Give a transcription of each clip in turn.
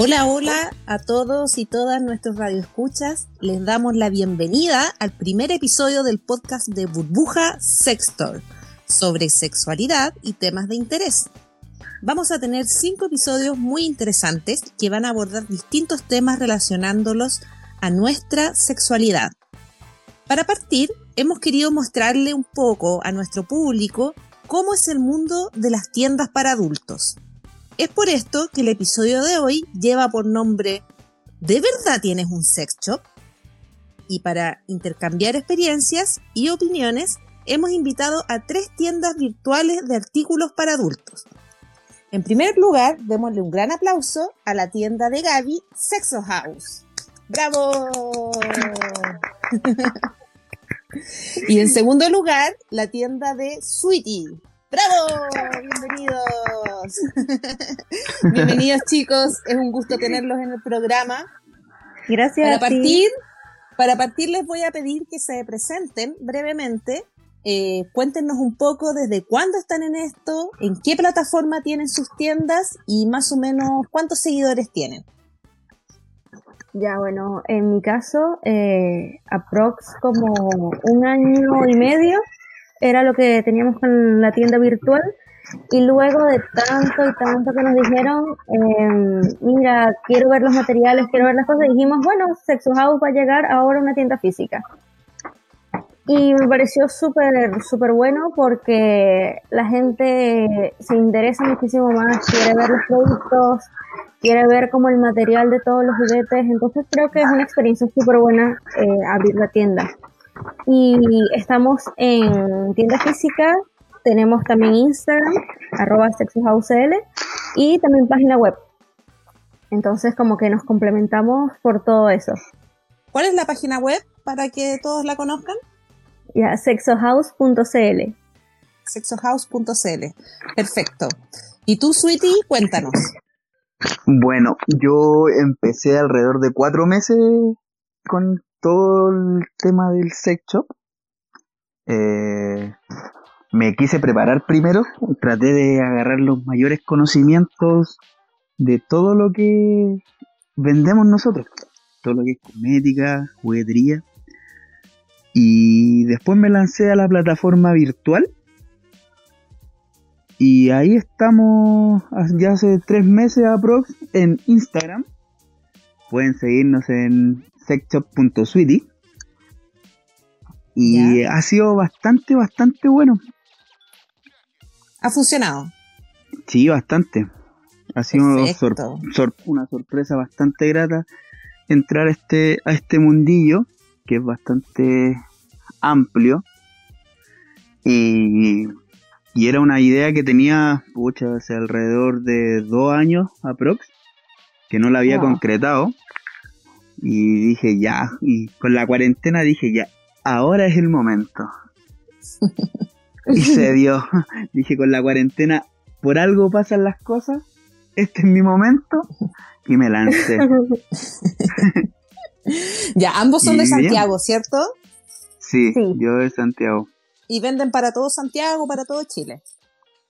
Hola, hola a todos y todas nuestros radioescuchas. Les damos la bienvenida al primer episodio del podcast de Burbuja Sextor sobre sexualidad y temas de interés. Vamos a tener cinco episodios muy interesantes que van a abordar distintos temas relacionándolos a nuestra sexualidad. Para partir, hemos querido mostrarle un poco a nuestro público cómo es el mundo de las tiendas para adultos es por esto que el episodio de hoy lleva por nombre ¿De verdad tienes un sex shop? Y para intercambiar experiencias y opiniones, hemos invitado a tres tiendas virtuales de artículos para adultos. En primer lugar, démosle un gran aplauso a la tienda de Gaby, Sexo House. ¡Bravo! y en segundo lugar, la tienda de Sweetie, ¡Bravo! Bienvenidos. Bienvenidos chicos, es un gusto tenerlos en el programa. Gracias. Para partir, para partir les voy a pedir que se presenten brevemente. Eh, cuéntenos un poco desde cuándo están en esto, en qué plataforma tienen sus tiendas y más o menos cuántos seguidores tienen. Ya, bueno, en mi caso, eh, aprox como un año y medio era lo que teníamos con la tienda virtual. Y luego de tanto y tanto que nos dijeron, em, mira, quiero ver los materiales, quiero ver las cosas, dijimos, bueno, Sexo House va a llegar ahora a una tienda física. Y me pareció súper, súper bueno porque la gente se interesa muchísimo más, quiere ver los productos, quiere ver como el material de todos los juguetes, entonces creo que es una experiencia súper buena eh, abrir la tienda. Y estamos en tienda física, tenemos también Instagram, arroba sexohousel, y también página web. Entonces como que nos complementamos por todo eso. ¿Cuál es la página web para que todos la conozcan? Ya, sexohouse.cl. Sexohouse.cl. Perfecto. ¿Y tú, Sweetie? Cuéntanos. Bueno, yo empecé alrededor de cuatro meses con todo el tema del sex shop, eh, me quise preparar primero, traté de agarrar los mayores conocimientos de todo lo que vendemos nosotros, todo lo que es cosmética, juguetería, y después me lancé a la plataforma virtual. Y ahí estamos ya hace tres meses aprox en Instagram. Pueden seguirnos en sexshop.sweetie. Y ha sido bastante, bastante bueno. ¿Ha funcionado? Sí, bastante. Ha sido una sorpresa bastante grata entrar a este, a este mundillo, que es bastante amplio. Y, y era una idea que tenía, pucha, hace alrededor de dos años aprox, que no la había concretado. Y dije, ya, y con la cuarentena dije, ya, ahora es el momento. y se dio. Dije, con la cuarentena, por algo pasan las cosas, este es mi momento, y me lancé. ya, ambos son de Santiago, ¿cierto? Sí, yo de Santiago. ¿Y venden para todo Santiago, para todo Chile?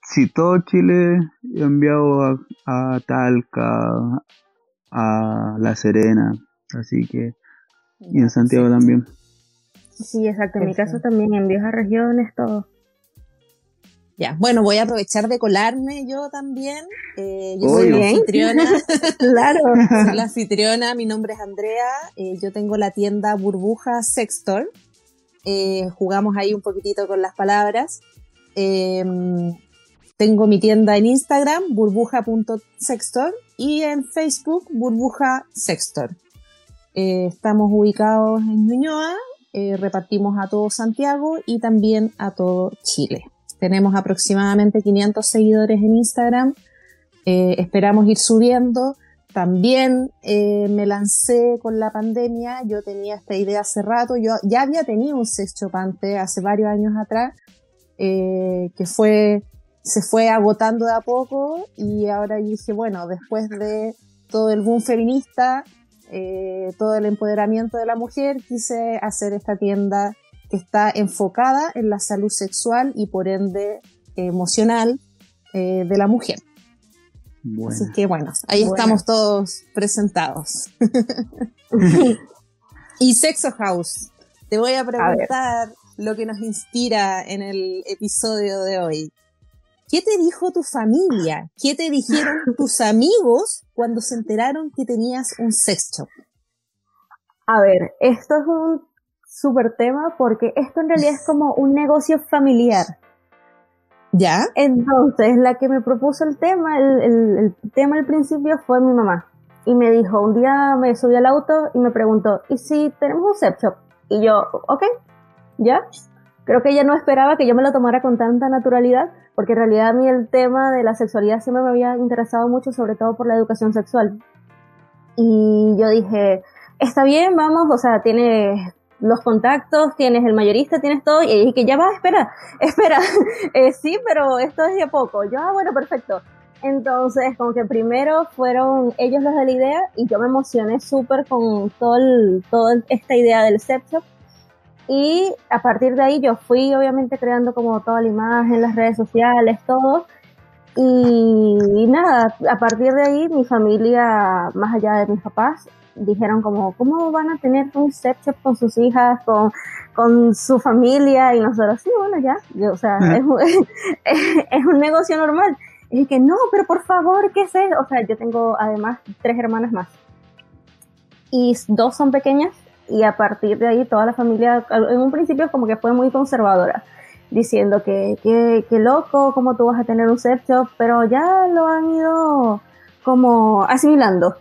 Sí, todo Chile he enviado a, a Talca, a La Serena, Así que, y en Santiago también. Sí, exacto. En mi caso también, en viejas regiones, todo. Ya, bueno, voy a aprovechar de colarme yo también. Eh, yo soy la anfitriona. claro. Soy la anfitriona, mi nombre es Andrea. Eh, yo tengo la tienda Burbuja Sextor. Eh, jugamos ahí un poquitito con las palabras. Tengo mi tienda en Instagram, burbuja.sextor, y en Facebook, burbuja sextor. Eh, estamos ubicados en Ñuñoa, eh, repartimos a todo Santiago y también a todo Chile. Tenemos aproximadamente 500 seguidores en Instagram. Eh, esperamos ir subiendo. También me lancé con la pandemia. Yo tenía esta idea hace rato. Yo ya había tenido un sexto chopante hace varios años atrás, que fue, se fue agotando de a poco. Y ahora dije, bueno, después de todo el boom feminista, eh, todo el empoderamiento de la mujer, quise hacer esta tienda que está enfocada en la salud sexual y por ende emocional eh, de la mujer. Así que bueno, ahí estamos todos presentados. y Sexo House, te voy a preguntar lo que nos inspira en el episodio de hoy. ¿Qué te dijo tu familia? ¿Qué te dijeron tus amigos cuando se enteraron que tenías un sex shop? A ver, esto es un súper tema porque esto en realidad es como un negocio familiar. ¿Ya? Entonces, la que me propuso el tema, el, tema al principio fue mi mamá. Y me dijo, un día me subí al auto y me preguntó, ¿y si tenemos un sex shop? Y yo, ok, ya. Creo que ella no esperaba que yo me lo tomara con tanta naturalidad, porque en realidad a mí el tema de la sexualidad siempre me había interesado mucho, sobre todo por la educación sexual. Y yo dije, está bien, vamos, o sea, tienes los contactos, tienes el mayorista, tienes todo, y dije ya va, espera, espera, eh, sí, pero esto es de poco. Yo, ah, bueno, perfecto. Entonces, como que primero fueron ellos los de la idea y yo me emocioné súper con todo toda esta idea del sex Y a partir de ahí yo fui obviamente creando como toda la imagen, las redes sociales, todo. y nada, a partir de ahí mi familia, más allá de mis papás, dijeron como, ¿cómo van a tener un sex shop con sus hijas, con, con su familia? Y nosotros, sí, bueno, ya, o sea, es, es, un negocio normal. Y que no, pero por favor, ¿qué es eso? O sea, yo tengo además tres hermanas más. Y dos son pequeñas y a partir de ahí toda la familia, en un principio como que fue muy conservadora, diciendo que, que, que loco, cómo tú vas a tener un sex shop, pero ya lo han ido como asimilando.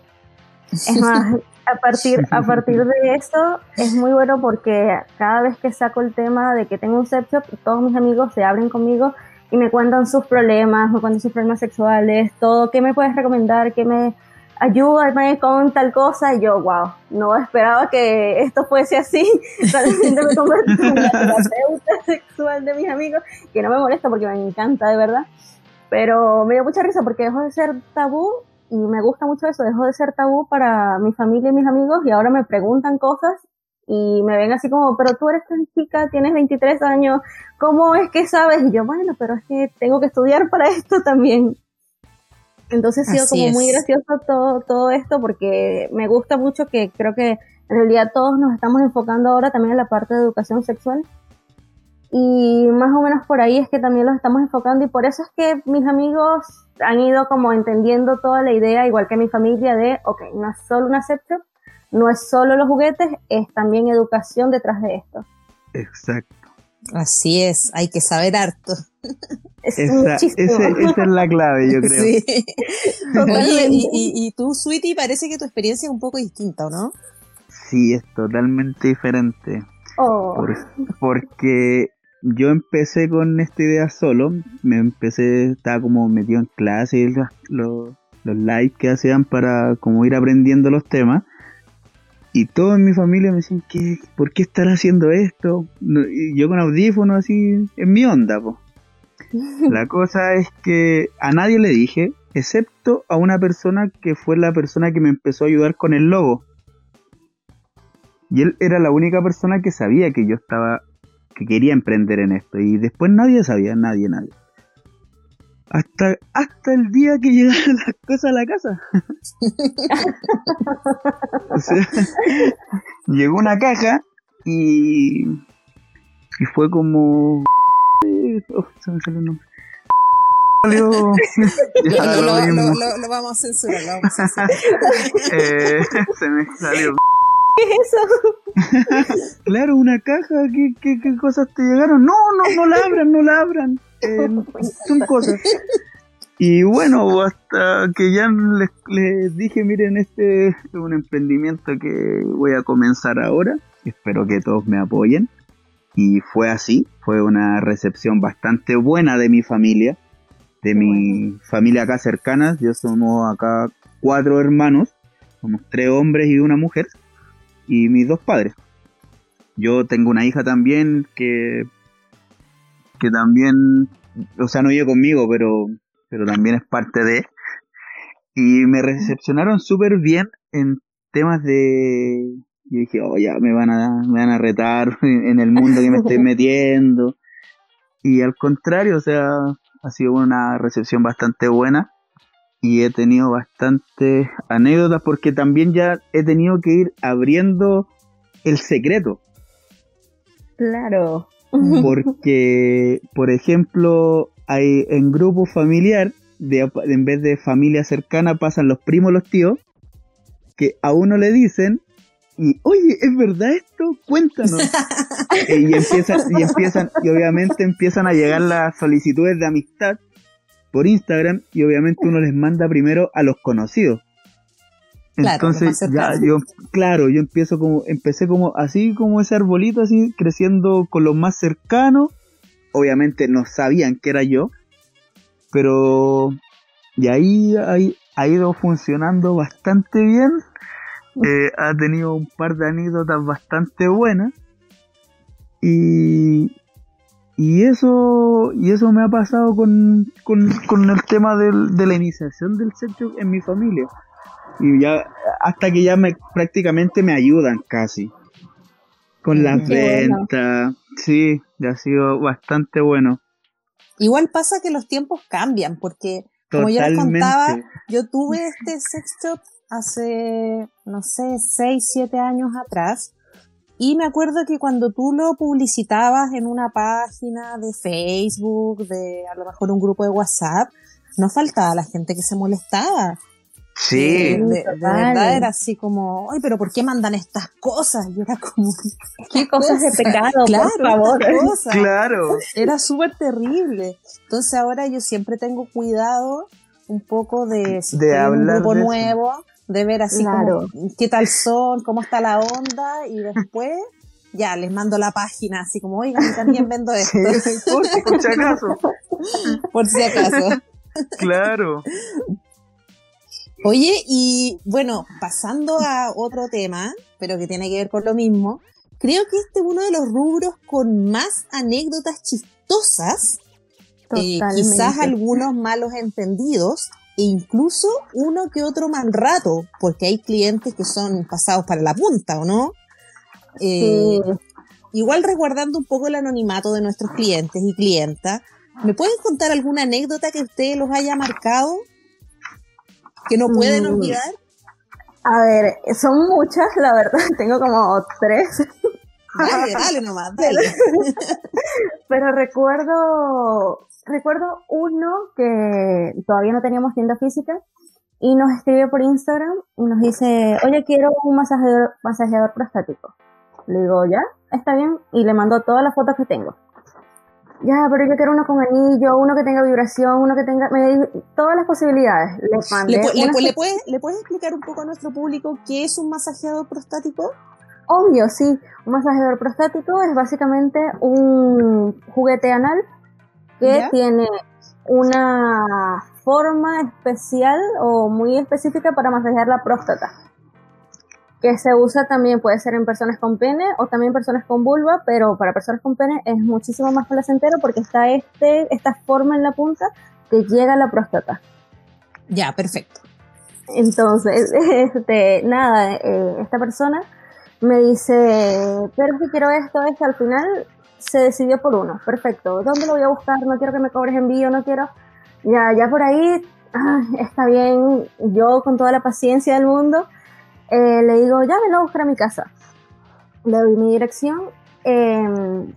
Es más, a partir, a partir de esto es muy bueno porque cada vez que saco el tema de que tengo un sex shop, todos mis amigos se abren conmigo y me cuentan sus problemas, me cuentan sus problemas sexuales, todo, qué me puedes recomendar, qué me ayúdame con tal cosa, y yo, wow, no esperaba que esto fuese así, realmente me convertí en la terapeuta sexual de mis amigos, que no me molesta porque me encanta de verdad, pero me dio mucha risa porque dejó de ser tabú y me gusta mucho eso, dejó de ser tabú para mi familia y mis amigos y ahora me preguntan cosas y me ven así como, pero tú eres tan chica, tienes 23 años, ¿cómo es que sabes? Y yo, bueno, pero es que tengo que estudiar para esto también. Entonces ha sido como muy gracioso todo, todo esto porque me gusta mucho que creo que en realidad todos nos estamos enfocando ahora también en la parte de educación sexual y más o menos por ahí es que también los estamos enfocando y por eso es que mis amigos han ido como entendiendo toda la idea, igual que mi familia, de, ok, no es solo una shop, no es solo los juguetes, es también educación detrás de esto. Exacto. Así es, hay que saber harto. Esa, es la clave, yo creo. Sí. y, y, tú, Sweetie, parece que tu experiencia es un poco distinta, ¿no? Sí, es totalmente diferente. Oh. porque yo empecé con esta idea solo, me empecé, estaba como metido en clase, los, los lives que hacían para como ir aprendiendo los temas. Y todos en mi familia me decían, ¿qué, ¿por qué estar haciendo esto? y yo con audífonos así, en mi onda, po. La cosa es que a nadie le dije, excepto a una persona que fue la persona que me empezó a ayudar con el logo. Y él era la única persona que sabía que yo estaba que quería emprender en esto. Y después nadie sabía, nadie, nadie. Hasta, hasta el día que llegaron las cosas a la casa. o sea, llegó una caja y, y fue como... Oh, se me salió el nombre. Salió... lo, lo, lo, vamos a censurar, lo vamos a censurar. eh, se me salió ¿Qué es eso? claro, una caja, ¿Qué, ¿Qué, qué, cosas te llegaron? No, no, no la abran, no la abran. Eh, son cosas. Y bueno, hasta que ya les, les, dije, miren, este es un emprendimiento que voy a comenzar ahora. Espero que todos me apoyen. Y fue así, fue una recepción bastante buena de mi familia, de mi familia acá cercana. Yo somos acá cuatro hermanos, somos tres hombres y una mujer y mis dos padres. Yo tengo una hija también que, que también, o sea, no vive conmigo, pero, pero también es parte de. Y me recepcionaron súper bien en temas de... Yo dije, oh, ya me van a, me van a retar en el mundo que me estoy metiendo. Y al contrario, o sea, ha sido una recepción bastante buena. y he tenido bastantes anécdotas porque también ya he tenido que ir abriendo el secreto. Claro. Porque, por ejemplo, hay en grupo familiar, de, en vez de familia cercana, pasan los primos, los tíos, que a uno le dicen, y oye, ¿es verdad esto? Cuéntanos. y empiezan, y empiezan, y obviamente empiezan a llegar las solicitudes de amistad por Instagram, y obviamente uno les manda primero a los conocidos. Entonces, ya yo, claro, yo empiezo como, empecé como así como ese arbolito, así creciendo con los más cercanos. Obviamente no sabían que era yo, pero y ahí, ha ido funcionando bastante bien. Eh, ha tenido un par de anécdotas bastante buenas. Y, y eso y eso me ha pasado con, con, con el tema del, de la iniciación del sexo en mi familia y ya hasta que ya me prácticamente me ayudan casi con las ventas. Sí, ya ha sido bastante bueno. Igual pasa que los tiempos cambian porque como yo les contaba, yo tuve este sex shop hace no sé, 6, 7 años atrás. Y me acuerdo que cuando tú lo publicitabas en una página de Facebook, de a lo mejor un grupo de WhatsApp, no faltaba la gente que se molestaba. Sí. De, verdad era así como, ay, pero ¿por qué mandan estas cosas? Y era como, ¿qué cosas de pecado, claro, por favor? Claro. Era súper terrible. Entonces ahora yo siempre tengo cuidado un poco de, de hablar un grupo nuevo, de ver así como qué tal son, cómo está la onda y después ya les mando la página así como, oigan, también vendo esto. por si acaso. por si acaso. Claro. Oye, y bueno, pasando a otro tema, pero que tiene que ver con lo mismo, creo que este es uno de los rubros con más anécdotas chistosas, eh, quizás algunos malos entendidos, e incluso uno que otro mal rato, porque hay clientes que son pasados para la punta, ¿o no? Eh, igual resguardando un poco el anonimato de nuestros clientes y clientas, ¿me pueden contar alguna anécdota que ustedes los haya marcado? que no pueden mm. olvidar? A ver, son muchas, la verdad, tengo como tres. Dale, dale nomás, dale. Pero recuerdo, recuerdo uno que todavía no teníamos tienda física y nos escribe por Instagram y nos dice, oye, quiero un masajeador, masajeador prostático. Le digo, ya, está bien, y le mando todas las fotos que tengo ya, pero yo quiero uno con anillo, uno que tenga vibración, uno que tenga, me, todas las posibilidades. ¿Le, ¿Le, puedes, ¿Le puedes explicar un poco a nuestro público qué es un masajeador prostático? Obvio, sí. Un masajeador prostático es básicamente un juguete anal que tiene una forma especial o muy específica para masajear la próstata que se usa también, puede ser en personas con pene o también personas con vulva, pero para personas con pene es muchísimo más placentero porque está este, esta forma en la punta que llega a la próstata. Ya, perfecto. Entonces, este, nada, eh, esta persona me dice, pero si quiero esto, esto, al final se decidió por uno, perfecto, ¿dónde lo voy a buscar? No quiero que me cobres envío, no quiero, ya, ya por ahí, ah, está bien, yo con toda la paciencia del mundo, eh, le digo, ya me lo buscar a mi casa. Le doy mi dirección em,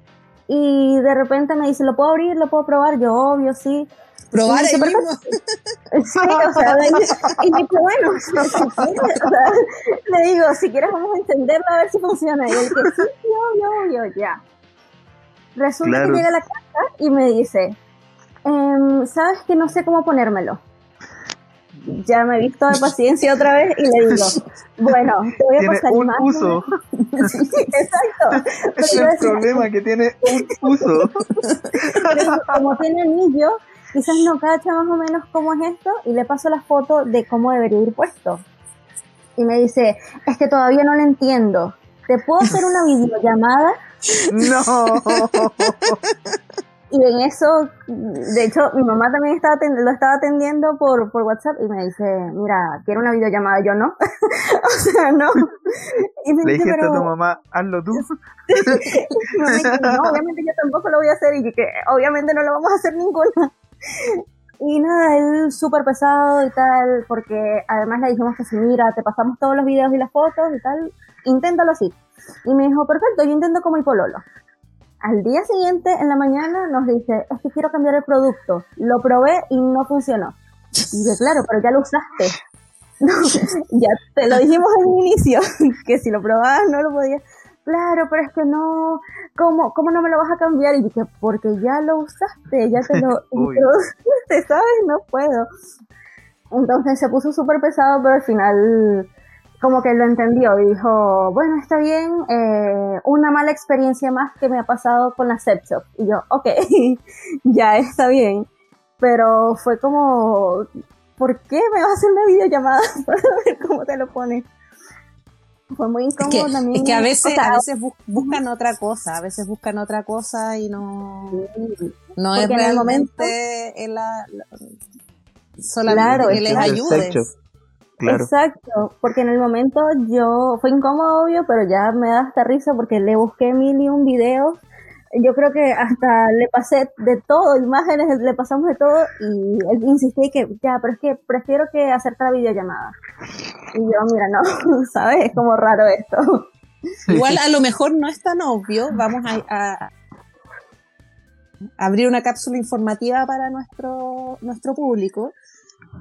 y de repente me dice, ¿lo puedo abrir? ¿Lo puedo probar? Yo, obvio, sí. ¿Probar ahí mismo? Sí, o sea, y me dice, bueno, le digo, si quieres vamos a entenderlo a ver si funciona. Y él que sí, yo, yo, yo, ya. Resulta que llega a la casa y me dice, em, ¿sabes que no sé cómo ponérmelo? ya me he visto de paciencia otra vez y le digo, bueno, te voy a pasar un uso. exacto. es el problema, que tiene un uso. como tiene anillo, quizás no cacha más o menos cómo es esto y le paso la foto de cómo debería ir puesto. Y me dice, es que todavía no lo entiendo. ¿Te puedo hacer una videollamada? No. Y en eso, de hecho, mi mamá también estaba lo estaba atendiendo por, por WhatsApp y me dice, mira, quiero una videollamada. Yo no. o sea, no. Y me Le dijiste a tu mamá, hazlo tú. no, obviamente yo tampoco lo voy a hacer y que obviamente no lo vamos a hacer ninguna. Y nada, él súper pesado y tal, porque además le dijimos que si mira, te pasamos todos los videos y las fotos y tal, inténtalo así. Y me dijo, perfecto, yo intento como mi pololo. Al día siguiente, en la mañana, nos dice, es que quiero cambiar el producto. Lo probé y no funcionó. Y dije, claro, pero ya lo usaste. ya te lo dijimos en un inicio, que si lo probabas no lo podías. Claro, pero es que no, ¿cómo, cómo no me lo vas a cambiar? Y dije, porque ya lo usaste, ya te lo introduciste, ¿sabes? No puedo. Entonces se puso súper pesado, pero al final como que lo entendió y dijo, bueno, está bien, eh, una mala experiencia más que me ha pasado con la Set Y yo, ok, ya está bien. Pero fue como, ¿por qué me vas a hacer una videollamada para ver cómo te lo pones? Fue muy incómodo es también. Es que a veces, a veces buscan otra cosa, a veces buscan otra cosa y no, no es realmente en la, solamente que les ayudes. Exacto, porque en el momento yo, fue incómodo obvio, pero ya me da hasta risa porque le busqué mil y un videos. Yo creo que hasta le pasé de todo, imágenes, le pasamos de todo y él insistía que ya, pero es que prefiero que hacerte la videollamada. Y yo, mira, no, ¿sabes? Es como raro esto. Igual a lo mejor no es tan obvio, vamos a, abrir una cápsula informativa para nuestro, nuestro público.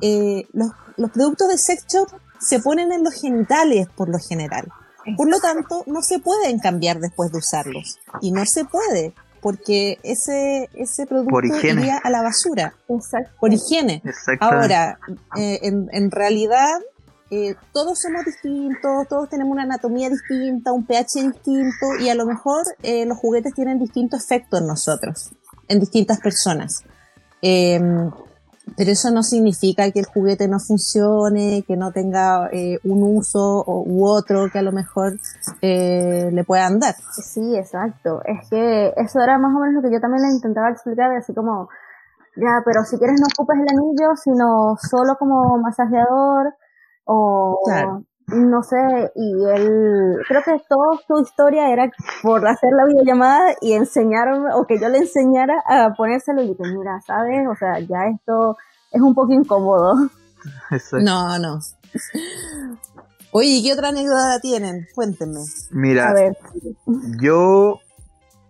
Eh, los, los productos de sex shop se ponen en los genitales por lo general. Por lo tanto, no se pueden cambiar después de usarlos. Y no se puede, porque ese, ese producto iría a la basura. Por higiene. Ahora, eh, en, en, realidad, eh, todos somos distintos, todos tenemos una anatomía distinta, un pH distinto, y a lo mejor eh, los juguetes tienen distinto efecto en nosotros, en distintas personas. Pero eso no significa que el juguete no funcione, que no tenga eh, un uso u otro que a lo mejor eh, le puedan dar. Sí, exacto. Es que eso era más o menos lo que yo también le intentaba explicar, así como, ya, pero si quieres no ocupes el anillo, sino solo como masajeador o... No sé, y él, creo que toda su historia era por hacer la videollamada y enseñarme, o que yo le enseñara a ponérselo y dije, mira, ¿sabes? O sea, ya esto es un poco incómodo. No, no. Oye, ¿qué otra anécdota tienen? Cuéntenme. Mira, yo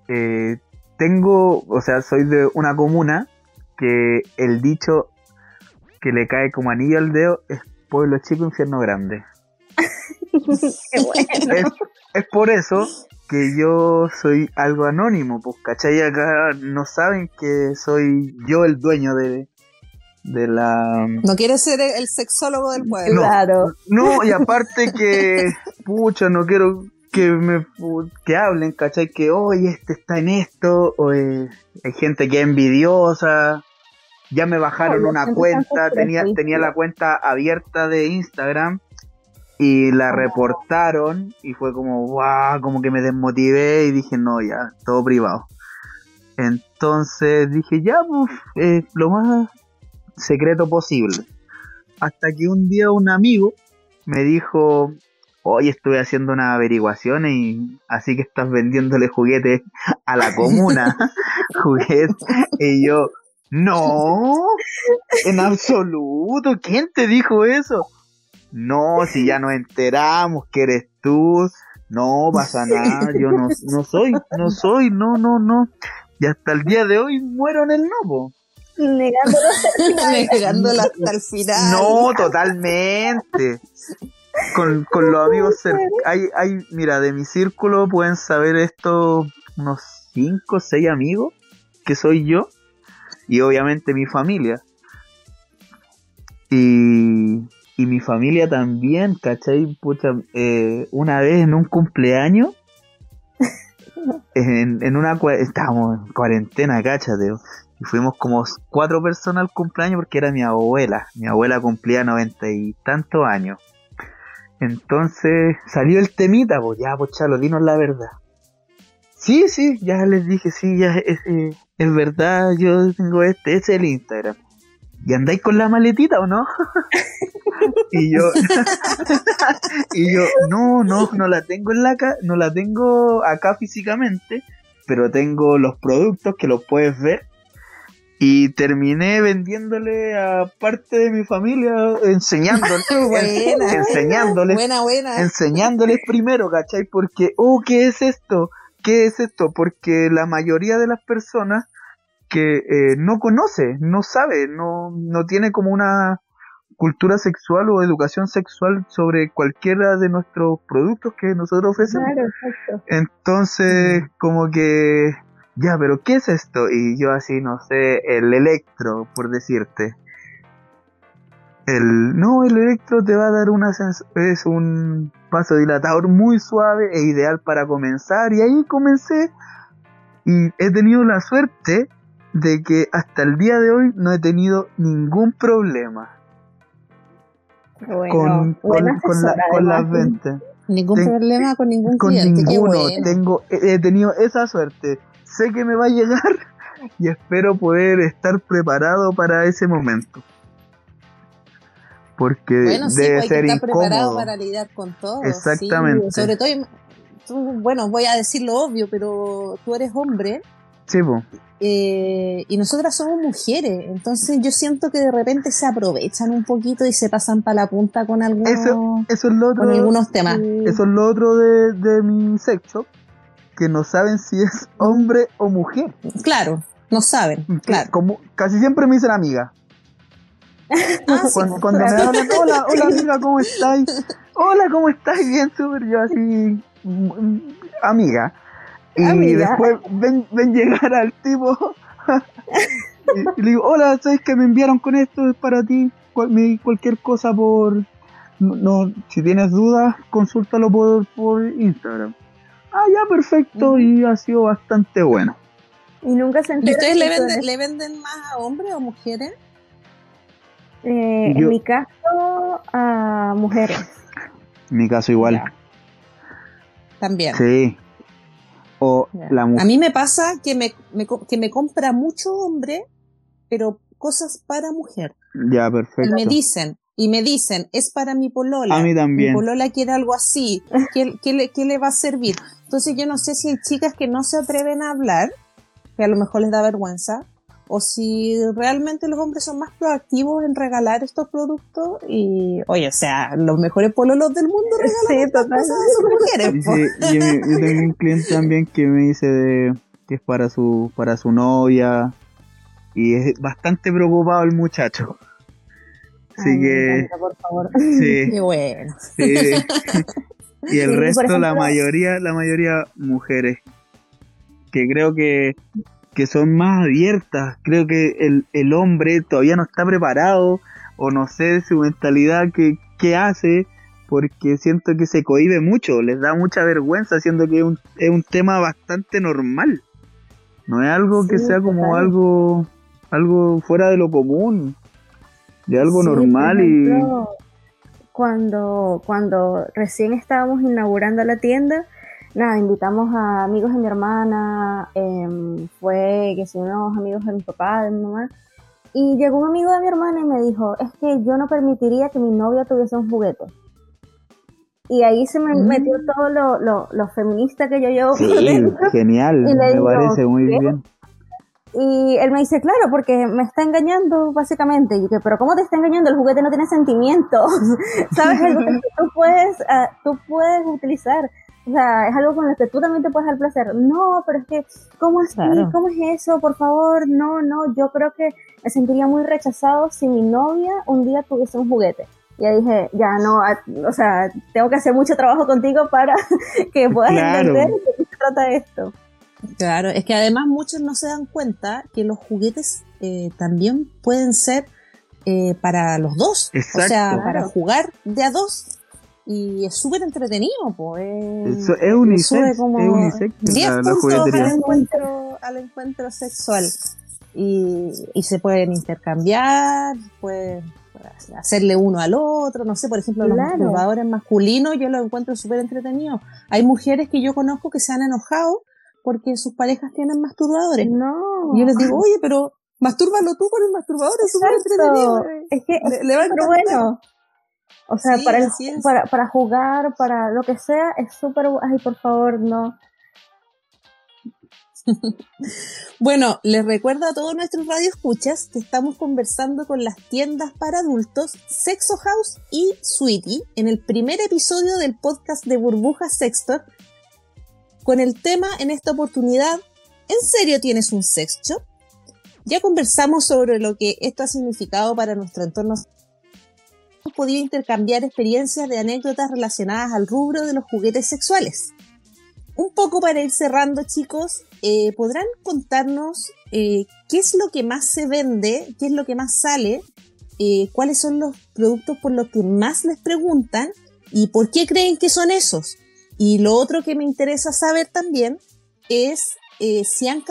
eh, tengo, o sea, soy de una comuna que el dicho que le cae como anillo al dedo es pueblo chico, infierno grande. es, por eso que yo soy algo anónimo, pues, ¿cachai? Acá no saben que soy yo el dueño de, de la... No quiere ser el sexólogo del pueblo. No, claro. No, y aparte que, pucha, no quiero que me que hablen, ¿cachai? Que, oye, este está en esto, o hay gente que es envidiosa, ya me bajaron una cuenta, tenía, tenía la cuenta abierta de Instagram y la reportaron y fue como, wow, como que me desmotivé y dije, no, ya, todo privado. Entonces dije, ya, pues, lo más secreto posible. Hasta que un día un amigo me dijo, hoy estuve haciendo una averiguación y así que estás vendiéndole juguetes a la comuna. juguetes. Y yo, no, en absoluto, ¿quién te dijo eso? No, si ya nos enteramos que eres tú, no pasa nada, yo no, no soy, no soy, no, no, no. Y hasta el día de hoy muero en el novo. Negándolo hasta el final. No, totalmente. Con, con los amigos hay, hay, mira, de mi círculo pueden saber esto unos 5 o 6 amigos, que soy yo, y obviamente mi familia. Y y mi familia también, ¿cachai? Pucha, eh, una vez en un cumpleaños, en, en una estábamos en cuarentena, cáchate, y fuimos como cuatro personas al cumpleaños porque era mi abuela. Mi abuela cumplía noventa y tantos años. Entonces salió el temita, pues ya, pues chalo, dinos la verdad. Sí, sí, ya les dije, sí, ya es, es, verdad, yo tengo este, ese es el Instagram. ¿Y andáis con la maletita o no? y yo y yo no no no la tengo en la no la tengo acá físicamente pero tengo los productos que los puedes ver y terminé vendiéndole a parte de mi familia, enseñándoles, buena, enseñándoles, buena, buena. enseñándoles primero, ¿cachai? Porque, oh, ¿qué es esto? ¿Qué es esto? Porque la mayoría de las personas que eh, no conoce, no sabe, no, no tiene como una cultura sexual o educación sexual sobre cualquiera de nuestros productos que nosotros ofrecemos. Claro, exacto. Entonces, como que ya, pero ¿qué es esto? Y yo así, no sé, el electro, por decirte. El, no, el electro te va a dar una es un dilatador muy suave e ideal para comenzar. Y ahí comencé y he tenido la suerte de que hasta el día de hoy no he tenido ningún problema con, con, con, las ventas. Ningún problema con ningún con cliente. Ninguno. Tengo, he tenido esa suerte sé que me va a llegar y espero poder estar preparado para ese momento. Porque bueno, sí, debe pues, ser que estar preparado para lidiar con todo. Exactamente. Sobre todo, bueno, voy a decir lo obvio, pero tú eres hombre. Sí, eh, y nosotras somos mujeres, entonces yo siento que de repente se aprovechan un poquito y se pasan para la punta con algunos, eso, eso es lo otro, con algunos temas. Eso es lo otro de, de mi sexo, que no saben si es hombre o mujer. Claro, no saben, claro. Como, casi siempre me dicen amiga. Ah, cuando, me hablan, hola, hola amiga, ¿cómo estáis? Hola, ¿cómo estáis? Bien, súper, yo así, mm, amiga. Y después ven, ven llegar al tipo y, le digo, hola, ¿sabes que me enviaron con esto? Es para ti, cualquier cosa por... No, si tienes dudas, consúltalo por, por Instagram. Ah, ya, perfecto, y ha sido bastante bueno. Y nunca se ¿Y ustedes le venden, le venden más a hombres o mujeres? Eh, en mi caso, a mujeres. En mi caso igual. También. Sí. O la A mí me pasa que me, que me compra mucho hombre, pero cosas para mujer. Ya, perfecto. Y me dicen, y me dicen, es para mi polola. A mí también. Mi polola quiere algo así. ¿Qué, qué, le, ¿Qué, le, va a servir? Entonces yo no sé si hay chicas que no se atreven a hablar, que a lo mejor les da vergüenza, o si realmente los hombres son más proactivos en regalar estos productos y, oye, o sea, los mejores pololos del mundo regalan sí, cosas a sus mujeres. Sí, yo, tengo un cliente también que me dice de, que es para su, para su novia y es bastante preocupado el muchacho. Así que. por favor. Sí. Qué bueno. Sí. Y el resto, la mayoría, la mayoría mujeres. Que creo que, que son más abiertas. Creo que el, el hombre todavía no está preparado. O no sé su mentalidad que, que hace. Porque siento que se cohibe mucho. Les da mucha vergüenza. Siendo que es un, es un tema bastante normal. No es algo que sea como algo algo fuera de lo común de algo normal y cuando cuando recién estábamos inaugurando la tienda nada invitamos a amigos de mi hermana em, fue que son unos amigos de mi papá de mi mamá y llegó un amigo de mi hermana y me dijo es que yo no permitiría que mi novia tuviese un juguete y ahí se me metió mm. todo lo, lo, lo, feminista que yo llevo. Sí, genial, me parece muy bien. Y él me dice, claro, porque me está engañando, básicamente. Y yo, pero ¿cómo te está engañando? El juguete no tiene sentimientos. ¿Sabes? Algo que tú puedes, ah, tú puedes utilizar. O sea, es algo con lo que tú también te puedes dar placer. No, pero es que, ¿cómo así? ¿Cómo es eso? Por favor, no, no. Yo creo que me sentiría muy rechazado si mi novia un día tuviese un juguete. Y ya dije, ya no, ah, o sea, tengo que hacer mucho trabajo contigo para que puedas entender de qué se trata esto. Claro, es que además muchos no se dan cuenta que los juguetes eh, también pueden ser eh, para los dos. Exacto. O sea, para jugar de a dos. Y es súper entretenido, pues. Es, es unisex, como es unisex 10 puntos al encuentro, al encuentro sexual. Y, y se pueden intercambiar, pueden hacerle uno al otro, no sé, por ejemplo, los masturbadores masculinos yo los encuentro súper entretenidos. Hay mujeres que yo conozco que se han enojado porque sus parejas tienen masturbadores. No. Y yo les digo, oye, pero mastúrbalo tú con el masturbador, es súper entretenido. Es que, le, va pero bueno. O sea, para, el, para, para jugar, para lo que sea, es súper... Ay, por favor, no. bueno, les recuerdo a todos nuestros radioescuchas que estamos conversando con las tiendas para adultos Sexo House y Sweetie en el primer episodio del podcast de Burbuja Sextor con el tema en esta oportunidad ¿En serio tienes un sex shop? Ya conversamos sobre lo que esto ha significado para nuestro entorno. Hemos intercambiar experiencias de anécdotas relacionadas al rubro de los juguetes sexuales un poco para ir cerrando, chicos, eh, ¿podrán contarnos eh, qué es lo que más se vende, qué es lo que más sale, eh, cuáles son los productos por los que más les preguntan y por qué creen que son esos? Y lo otro que me interesa saber también es si han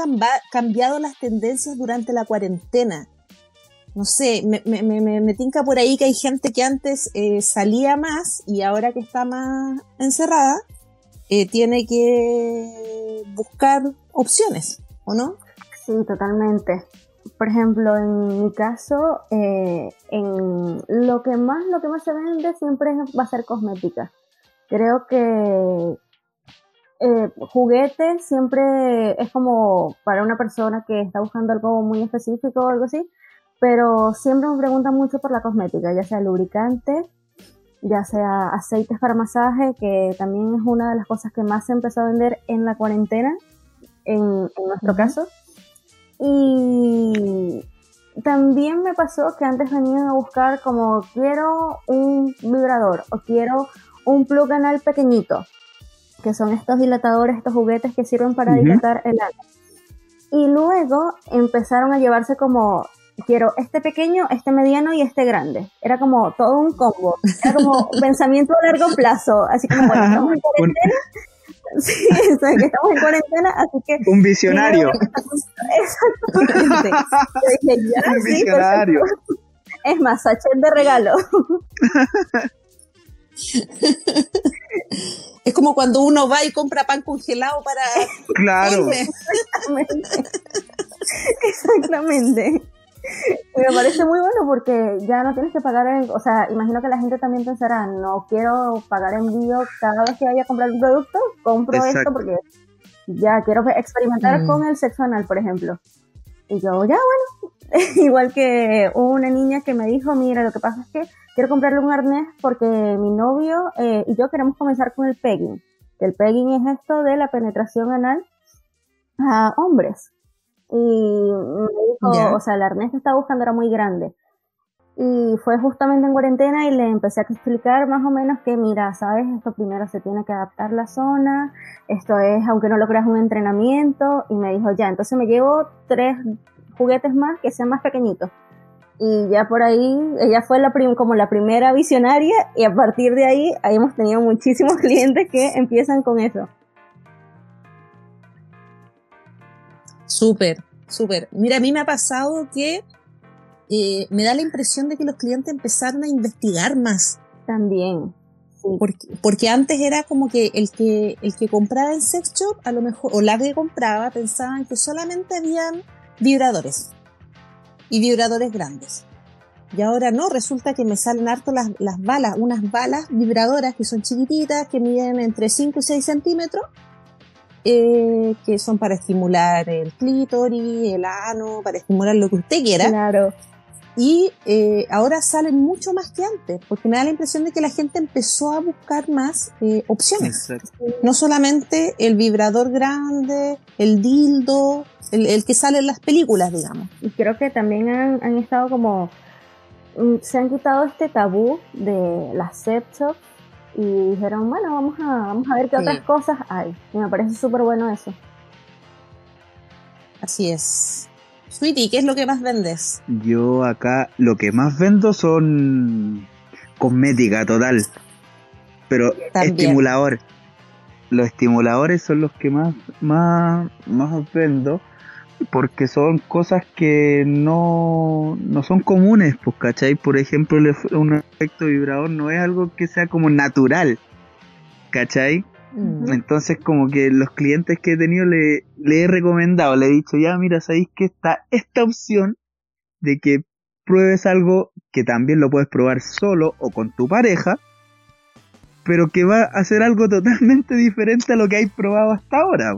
cambiado las tendencias durante la cuarentena. No sé, me, me, me, tinca por ahí que hay gente que antes salía más y ahora que está más encerrada, eh, tiene que buscar opciones, ¿o no? Sí, totalmente. Por ejemplo, en mi caso, eh, en lo que más lo que más se vende siempre va a ser cosmética. Creo que eh, juguete siempre es como para una persona que está buscando algo muy específico o algo así, pero siempre me preguntan mucho por la cosmética, ya sea lubricante, ya sea aceites para masaje, que también es una de las cosas que más se empezó a vender en la cuarentena, en, nuestro caso. Y también me pasó que antes venían a buscar como quiero un vibrador o quiero un plug anal pequeñito, que son estos dilatadores, estos juguetes que sirven para dilatar el agua. Y luego empezaron a llevarse como quiero este pequeño, este mediano y este grande. Era como todo un combo. Era como pensamiento a largo plazo. Así como, bueno, estamos en cuarentena. Sí, estamos en cuarentena, así que... Un visionario. Exactamente. un visionario. es más, sachet de regalo. Es como cuando uno va y compra pan congelado para... Claro. Exactamente. Exactamente me parece muy bueno porque ya no tienes que pagar, o sea, imagino que la gente también pensará, no quiero pagar envío cada vez que vaya a comprar un producto, compro esto porque ya quiero experimentar mm. con el sexo anal, por ejemplo. Y yo, ya bueno, igual que una niña que me dijo, mira, lo que pasa es que quiero comprarle un arnés porque mi novio eh, y yo queremos comenzar con el pegging. El pegging es esto de la penetración anal a hombres y me dijo, o sea, el arnés que estaba buscando era muy grande. Y fue justamente en cuarentena y le empecé a explicar más o menos que, mira, sabes, esto primero se tiene que adaptar la zona, esto es, aunque no lo creas, un entrenamiento. Y me dijo, ya, entonces me llevo tres juguetes más que sean más pequeñitos. Y ya por ahí, ella fue la como la primera visionaria y a partir de ahí, ahí hemos tenido muchísimos clientes que empiezan con eso. Súper, súper. Mira, a mí me ha pasado que eh, me da la impresión de que los clientes empezaron a investigar más. También. Porque, porque, antes era como que el que el que compraba en sex shop, a lo mejor, o la que compraba, pensaban que solamente habían vibradores y vibradores grandes. Y ahora no, resulta que me salen harto las, las balas, unas balas vibradoras que son chiquititas, que miden entre 5 y 6 centímetros, eh, que son para estimular el clítoris, el ano, para estimular lo que usted quiera. Claro. Y eh, ahora salen mucho más que antes, porque me da la impresión de que la gente empezó a buscar más eh, opciones. No solamente el vibrador grande, el dildo, el, que sale en las películas, digamos. Y creo que también han, han estado como mm, se han quitado este tabú de las sex y dijeron, bueno, vamos a, vamos a ver qué otras cosas hay. Y me parece súper bueno eso. Así es. Sweetie, ¿qué es lo que más vendes? Yo acá lo que más vendo son cosmética total. Pero estimulador. Los estimuladores son los que más, más, más vendo porque son cosas que no, no son comunes, pues, ¿cachai? Por ejemplo, un efecto vibrador no es algo que sea como natural, ¿cachai? Entonces, como que los clientes que he tenido le, le he recomendado, le he dicho, ya, mira, sabéis que está esta opción de que pruebes algo que también lo puedes probar solo o con tu pareja, pero que va a ser algo totalmente diferente a lo que hay probado hasta ahora.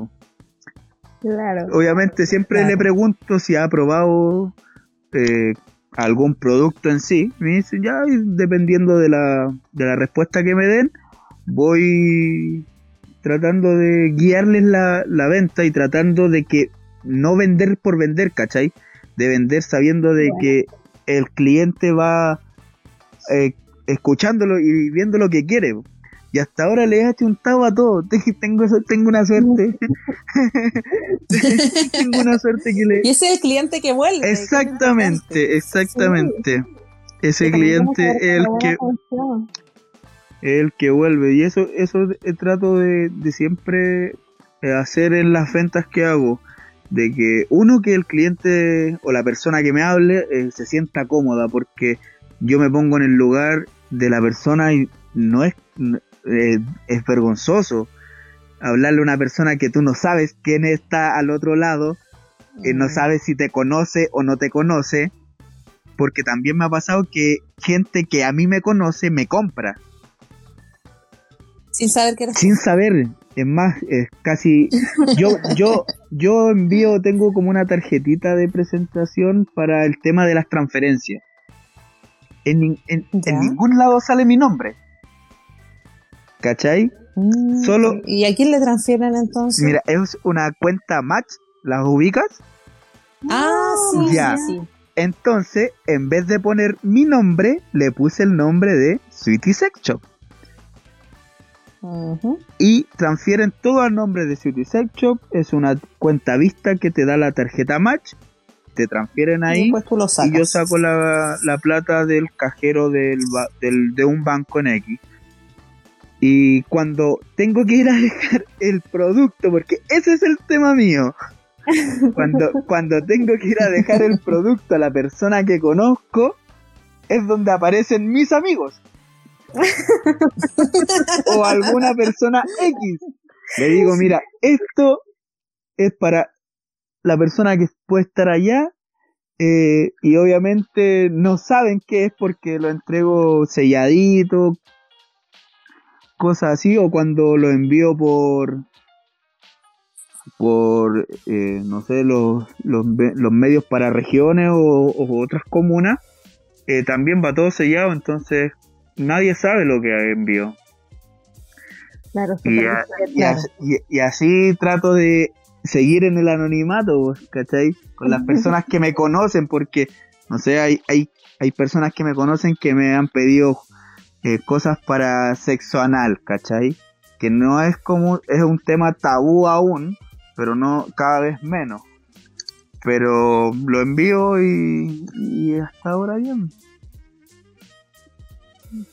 Claro. Obviamente siempre le pregunto si ha probado eh, algún producto en sí. Me dicen, ya, dependiendo de la, de la respuesta que me den, voy tratando de guiarles la, la venta y tratando de que no vender por vender, ¿cachai? De vender sabiendo de que el cliente va eh, escuchándolo y viendo lo que quiere. Y hasta ahora le he achuntado a todo. Tengo, tengo una suerte. tengo una suerte que le. Y ese es el cliente que vuelve. Exactamente, exactamente. Ese cliente es el que. El que vuelve. Y eso, eso trato de, de siempre eh, hacer en las ventas que hago. De que uno que el cliente o la persona que me hable eh, se sienta cómoda. Porque yo me pongo en el lugar de la persona y no es eh, es vergonzoso hablarle a una persona que tú no sabes quién está al otro lado, que no sabes si te conoce o no te conoce, porque también me ha pasado que gente que a mí me conoce me compra. Sin saber que Sin saber, es más, es casi. Yo, yo, yo envío, tengo como una tarjetita de presentación para el tema de las transferencias. En, en ningún lado sale mi nombre. ¿Cachai? Mm, Solo. ¿Y a quién le transfieren entonces? Mira, es una cuenta Match, ¿las ubicas? Ah, sí, ya. sí, Entonces, en vez de poner mi nombre, le puse el nombre de Sweetie Sex Shop. Y transfieren todo al nombre de Sweetie Sex Shop. Es una cuenta vista que te da la tarjeta Match. Te transfieren ahí. Y, yo saco la, plata del cajero del, de un banco en X y cuando tengo que ir a dejar el producto, porque ese es el tema mío, cuando, cuando tengo que ir a dejar el producto a la persona que conozco, es donde aparecen mis amigos. O alguna persona X. Le digo, mira, esto es para la persona que puede estar allá eh, y obviamente no saben qué es porque lo entrego selladito, cosas así, o cuando lo envío por por eh, no sé los, los, medios para regiones o, otras comunas eh, también va todo sellado entonces nadie sabe lo que envío y, así trato de seguir en el anonimato ¿cachai? con las personas que me conocen porque no sé hay, hay, hay personas que me conocen que me han pedido eh, cosas para sexo anal, ¿cachai? Que no es como, es un tema tabú aún, pero no cada vez menos. Pero lo envío y, hasta ahora bien.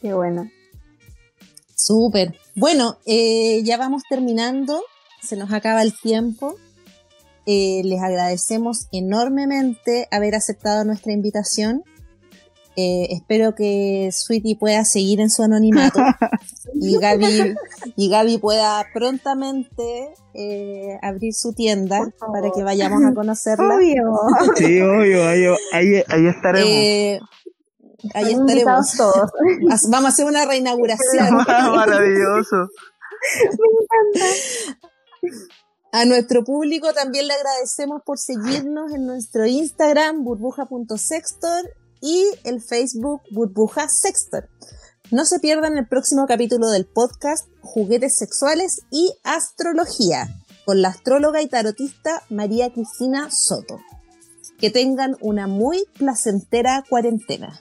Qué bueno. Súper. Bueno, eh, ya vamos terminando. Se nos acaba el tiempo. Eh, les agradecemos enormemente haber aceptado nuestra invitación. Eh, espero que Sweetie pueda seguir en su anonimato y Gaby, y Gaby pueda prontamente eh, abrir su tienda para que vayamos a conocerla. Obvio. Sí, obvio, ahí, ahí, estaremos. Eh, ahí estaremos todos. Vamos a hacer una reinauguración. Maravilloso. Me encanta. A nuestro público también le agradecemos por seguirnos en nuestro Instagram, burbuja.sextor, y el Facebook Burbuja Sexter. No se pierdan el próximo capítulo del podcast Juguetes Sexuales y Astrología con la astróloga y tarotista María Cristina Soto. Que tengan una muy placentera cuarentena.